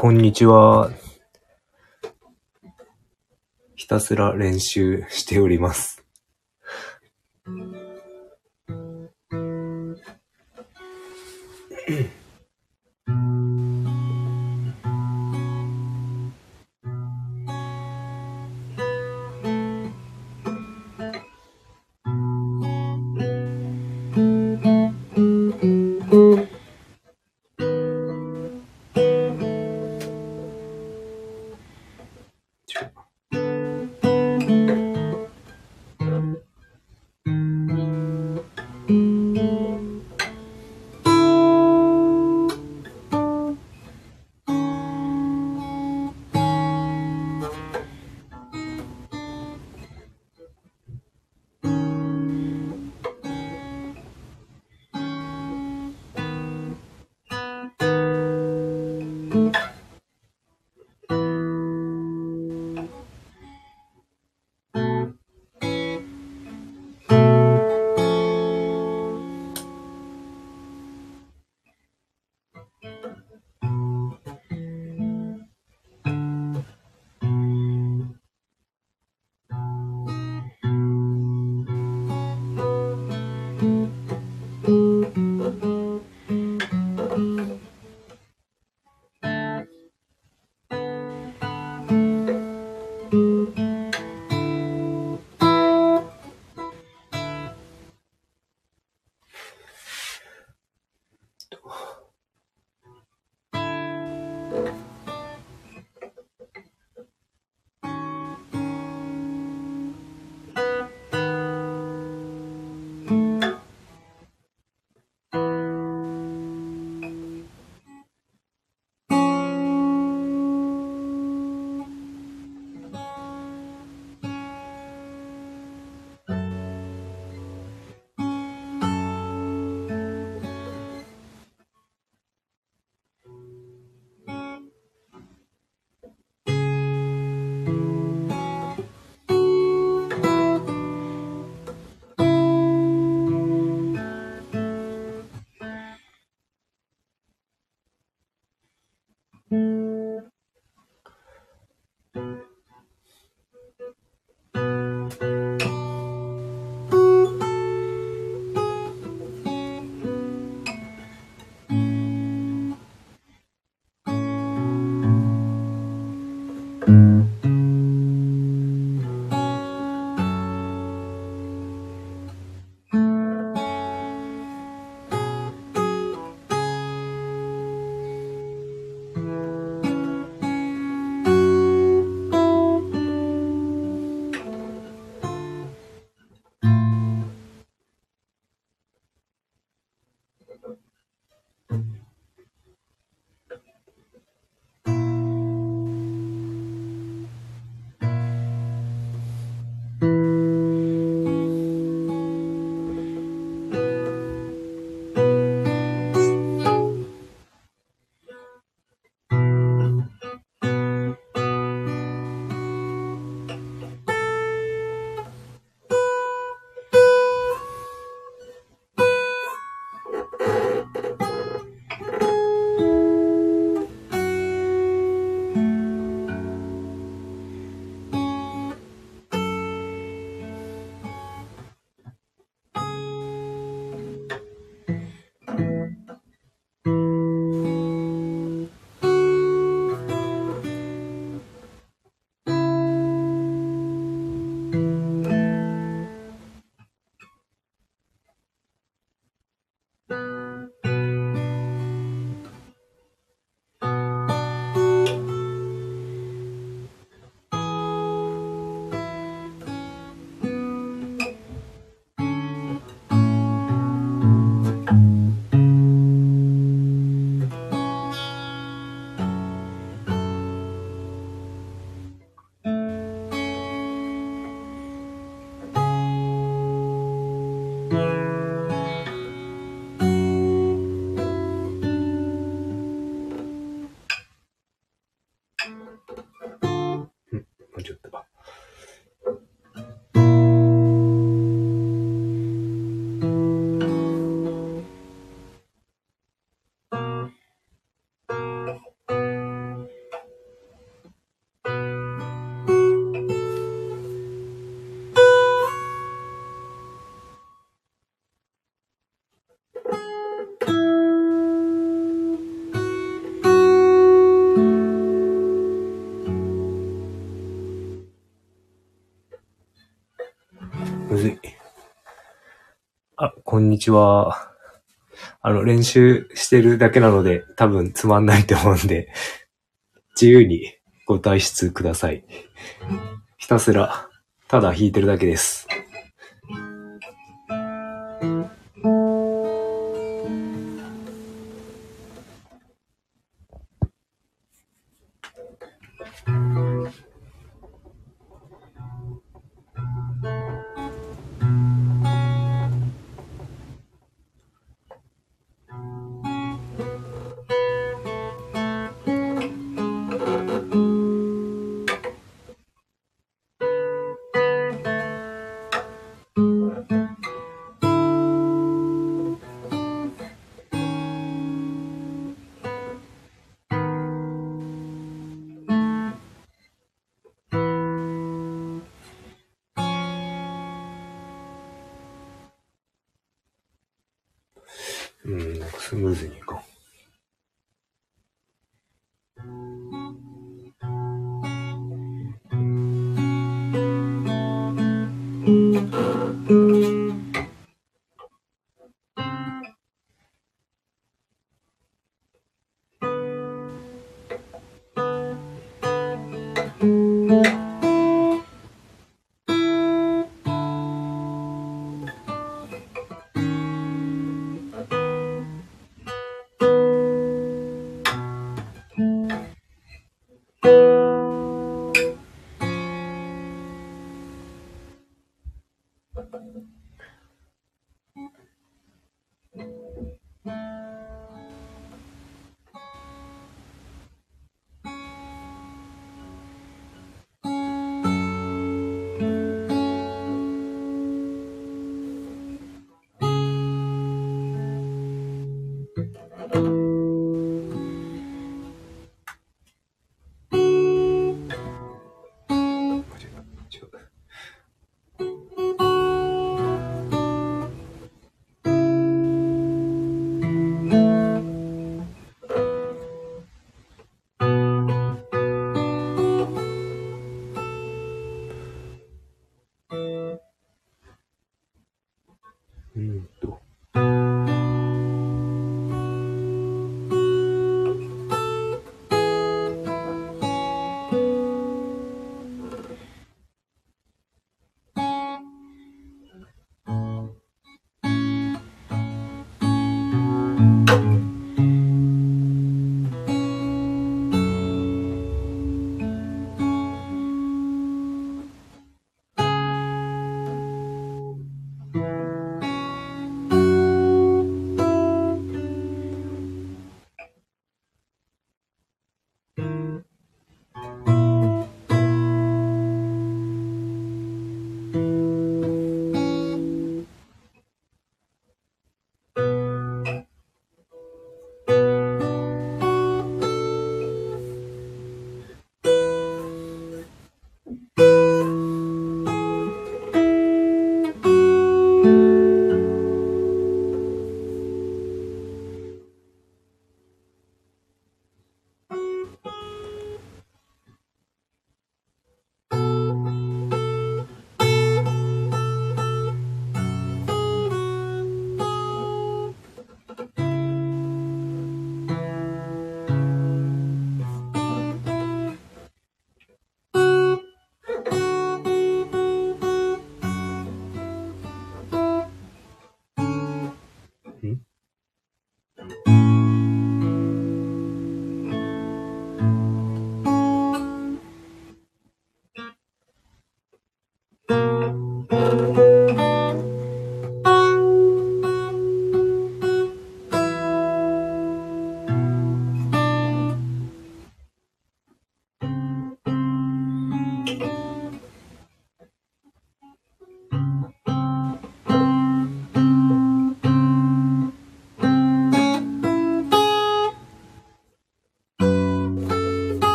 こんにちは。ひたすら練習しております。ちは。あの、練習してるだけなので、多分つまんないと思うんで、自由にご退出ください。ひたすら、ただ弾いてるだけです。う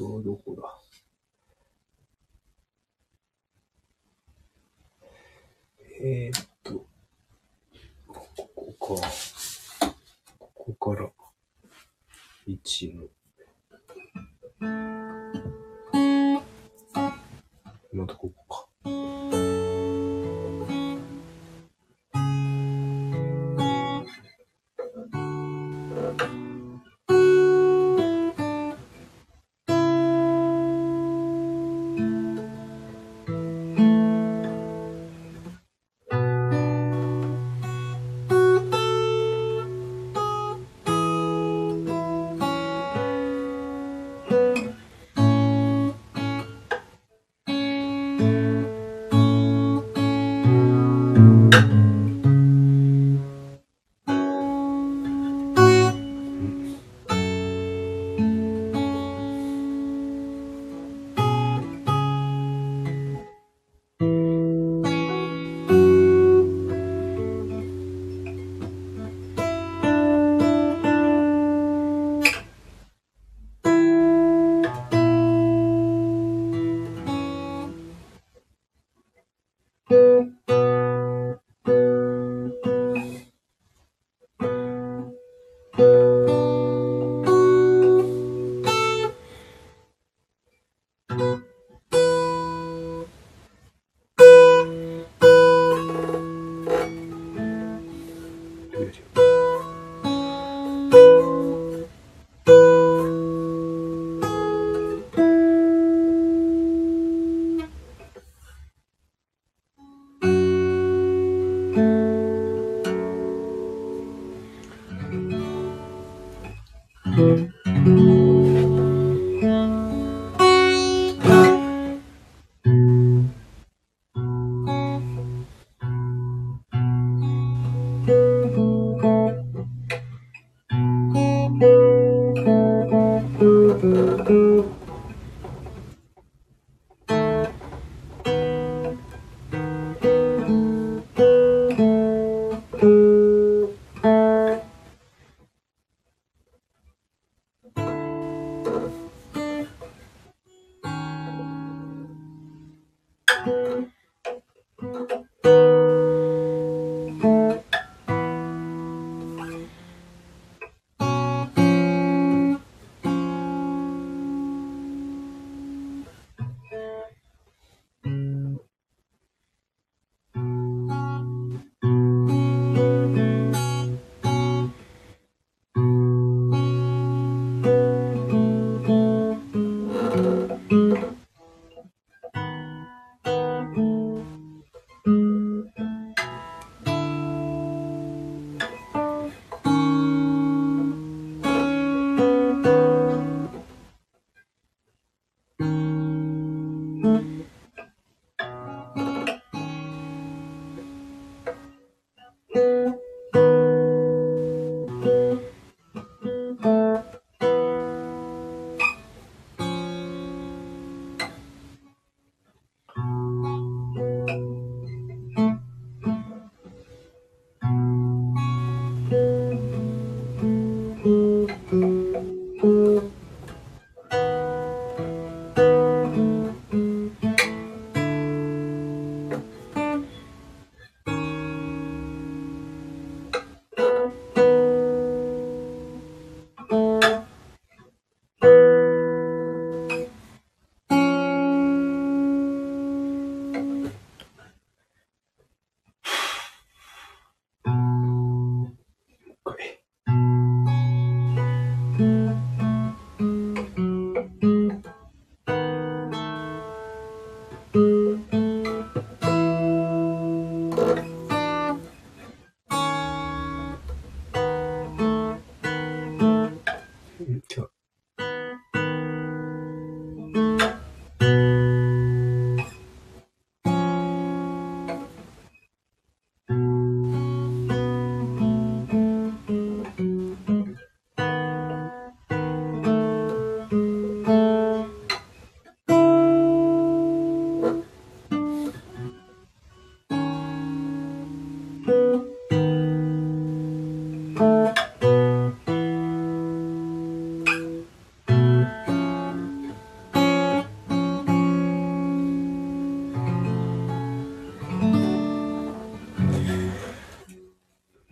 と、どこだえーっと、ここか。ここから、1の。またここ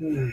う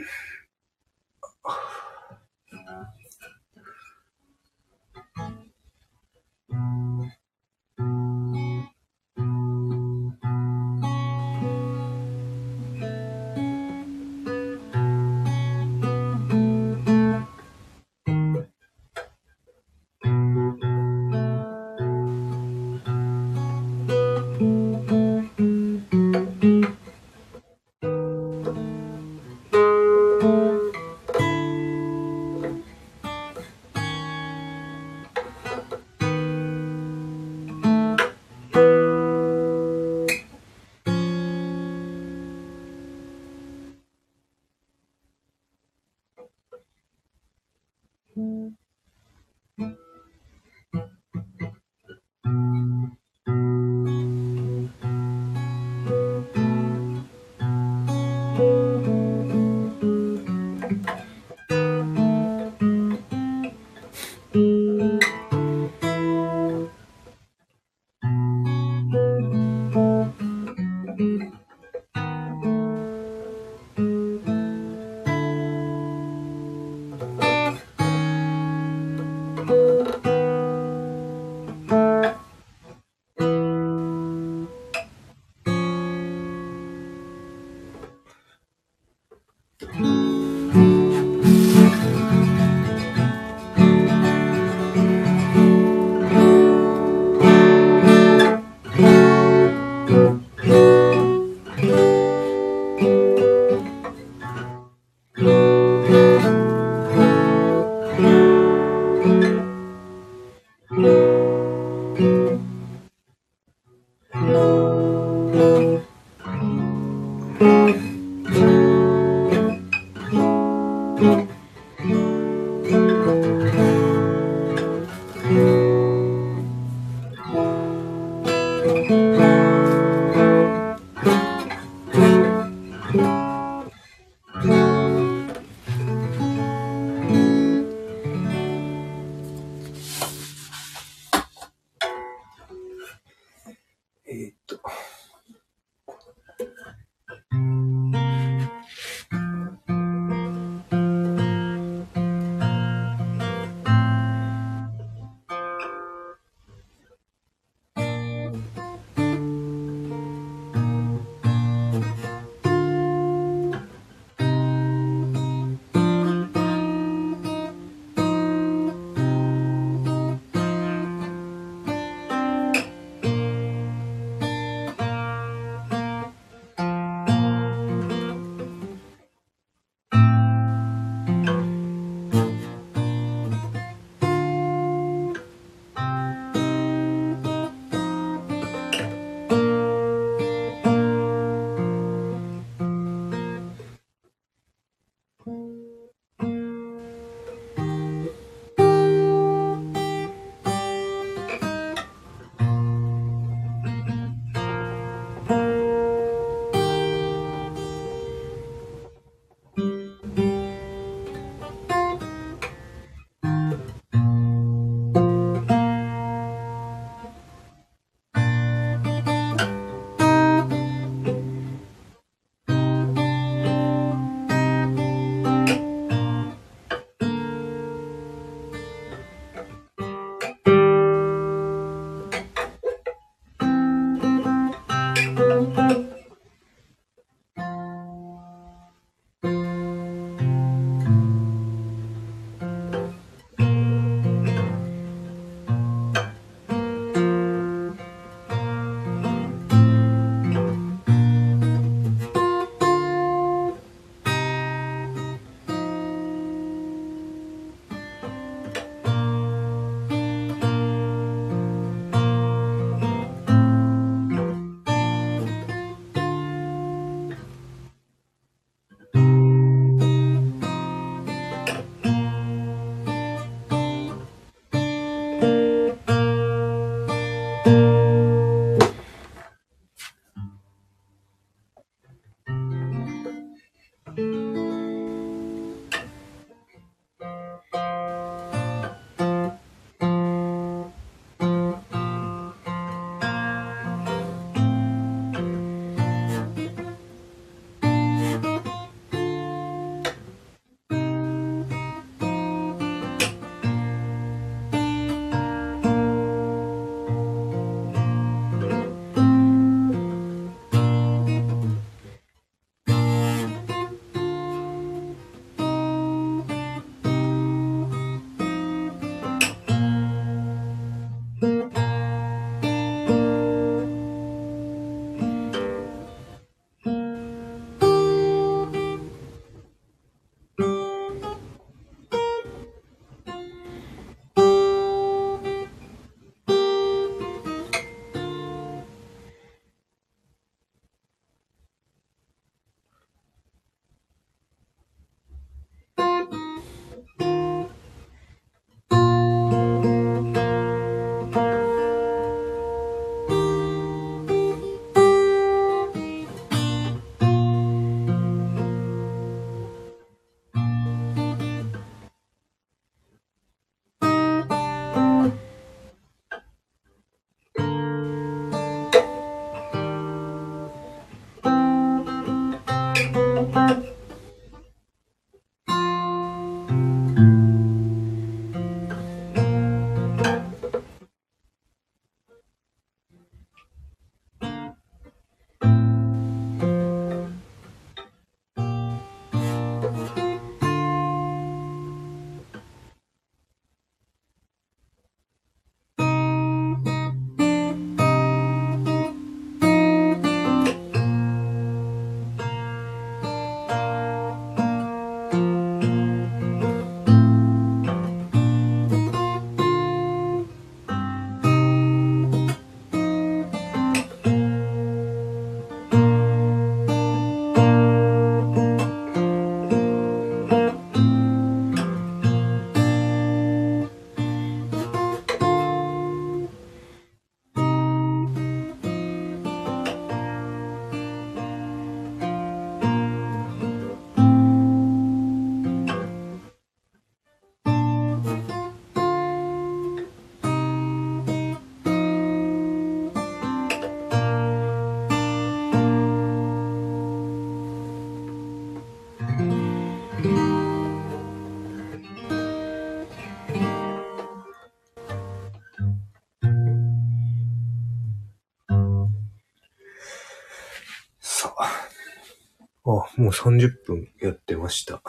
もう30分やってました。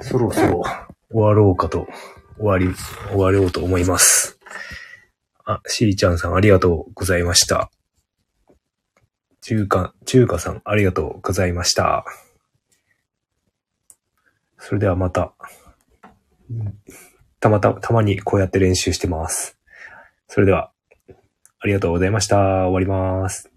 そろそろ終わろうかと、終わり、終わろうと思います。あ、しーちゃんさんありがとうございました。中華、中華さんありがとうございました。それではまた、たまた、たまにこうやって練習してます。それでは、ありがとうございました。終わります。